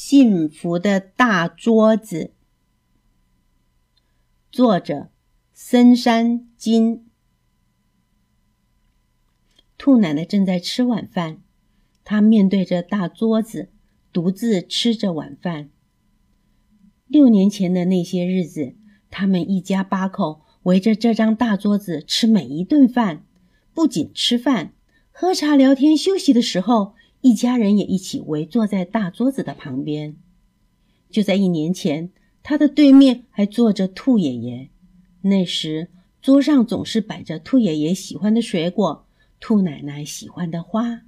幸福的大桌子，作者森山金。兔奶奶正在吃晚饭，她面对着大桌子，独自吃着晚饭。六年前的那些日子，他们一家八口围着这张大桌子吃每一顿饭，不仅吃饭、喝茶、聊天、休息的时候。一家人也一起围坐在大桌子的旁边。就在一年前，他的对面还坐着兔爷爷。那时，桌上总是摆着兔爷爷喜欢的水果，兔奶奶喜欢的花。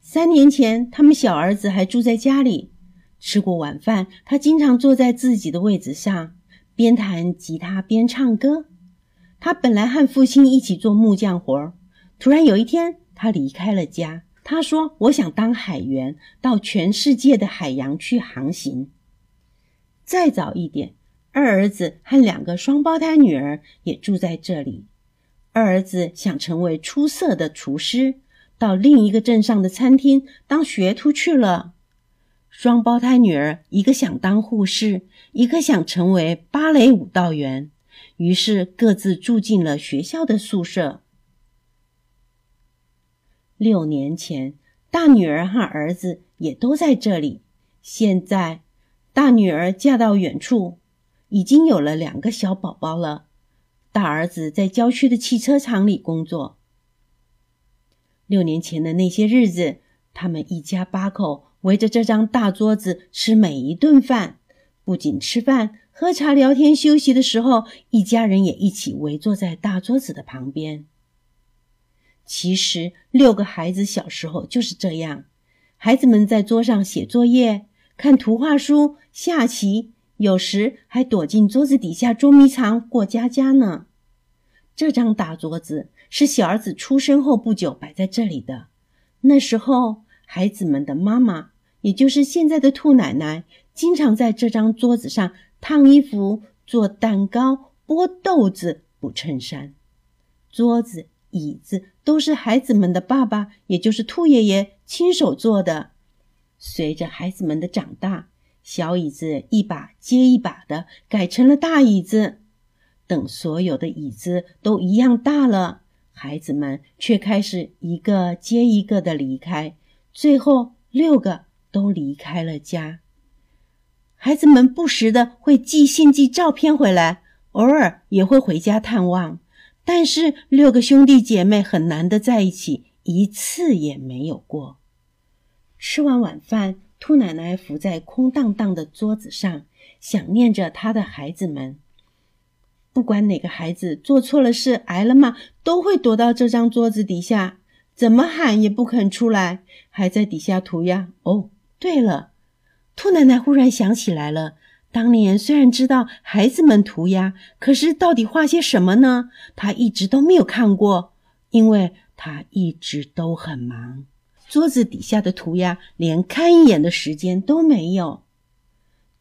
三年前，他们小儿子还住在家里。吃过晚饭，他经常坐在自己的位子上，边弹吉他边唱歌。他本来和父亲一起做木匠活儿，突然有一天，他离开了家。他说：“我想当海员，到全世界的海洋去航行。”再早一点，二儿子和两个双胞胎女儿也住在这里。二儿子想成为出色的厨师，到另一个镇上的餐厅当学徒去了。双胞胎女儿一个想当护士，一个想成为芭蕾舞蹈员，于是各自住进了学校的宿舍。六年前，大女儿和儿子也都在这里。现在，大女儿嫁到远处，已经有了两个小宝宝了。大儿子在郊区的汽车厂里工作。六年前的那些日子，他们一家八口围着这张大桌子吃每一顿饭。不仅吃饭、喝茶、聊天、休息的时候，一家人也一起围坐在大桌子的旁边。其实，六个孩子小时候就是这样。孩子们在桌上写作业、看图画书、下棋，有时还躲进桌子底下捉迷藏、过家家呢。这张大桌子是小儿子出生后不久摆在这里的。那时候，孩子们的妈妈，也就是现在的兔奶奶，经常在这张桌子上烫衣服、做蛋糕、剥豆子、补衬衫。桌子。椅子都是孩子们的爸爸，也就是兔爷爷亲手做的。随着孩子们的长大，小椅子一把接一把的改成了大椅子。等所有的椅子都一样大了，孩子们却开始一个接一个的离开，最后六个都离开了家。孩子们不时的会寄信、寄照片回来，偶尔也会回家探望。但是六个兄弟姐妹很难得在一起，一次也没有过。吃完晚饭，兔奶奶伏在空荡荡的桌子上，想念着她的孩子们。不管哪个孩子做错了事、挨了骂，都会躲到这张桌子底下，怎么喊也不肯出来，还在底下涂鸦。哦，对了，兔奶奶忽然想起来了。当年虽然知道孩子们涂鸦，可是到底画些什么呢？他一直都没有看过，因为他一直都很忙。桌子底下的涂鸦，连看一眼的时间都没有。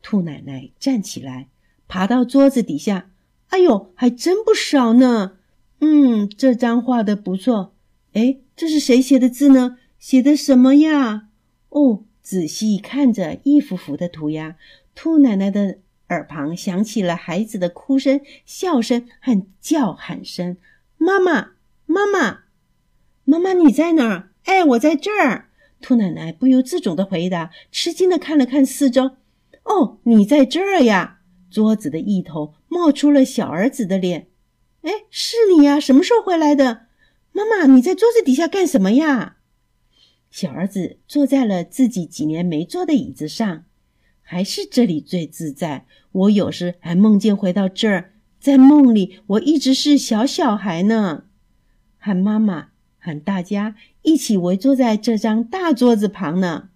兔奶奶站起来，爬到桌子底下，哎呦，还真不少呢。嗯，这张画的不错。哎，这是谁写的字呢？写的什么呀？哦，仔细看着一幅幅的涂鸦。兔奶奶的耳旁响起了孩子的哭声、笑声和叫喊声：“妈妈，妈妈，妈妈，你在哪儿？”“哎，我在这儿。”兔奶奶不由自主的回答，吃惊的看了看四周。“哦，你在这儿呀！”桌子的一头冒出了小儿子的脸。“哎，是你呀？什么时候回来的？”“妈妈，你在桌子底下干什么呀？”小儿子坐在了自己几年没坐的椅子上。还是这里最自在。我有时还梦见回到这儿，在梦里我一直是小小孩呢，喊妈妈、喊大家一起围坐在这张大桌子旁呢。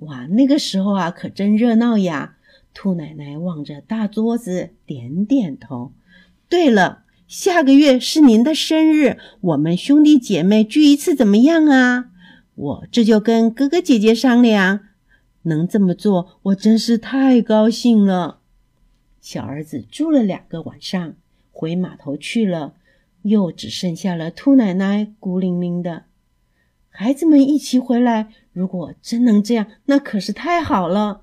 哇，那个时候啊，可真热闹呀！兔奶奶望着大桌子，点点头。对了，下个月是您的生日，我们兄弟姐妹聚一次怎么样啊？我这就跟哥哥姐姐商量。能这么做，我真是太高兴了。小儿子住了两个晚上，回码头去了，又只剩下了兔奶奶孤零零的。孩子们一起回来，如果真能这样，那可是太好了。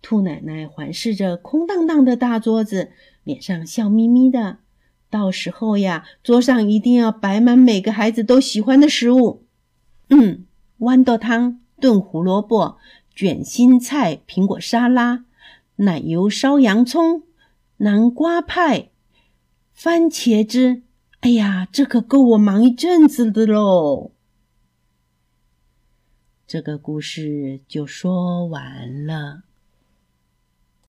兔奶奶环视着空荡荡的大桌子，脸上笑眯眯的。到时候呀，桌上一定要摆满每个孩子都喜欢的食物。嗯，豌豆汤、炖胡萝卜、卷心菜、苹果沙拉、奶油烧洋葱、南瓜派、番茄汁。哎呀，这可够我忙一阵子的喽！这个故事就说完了。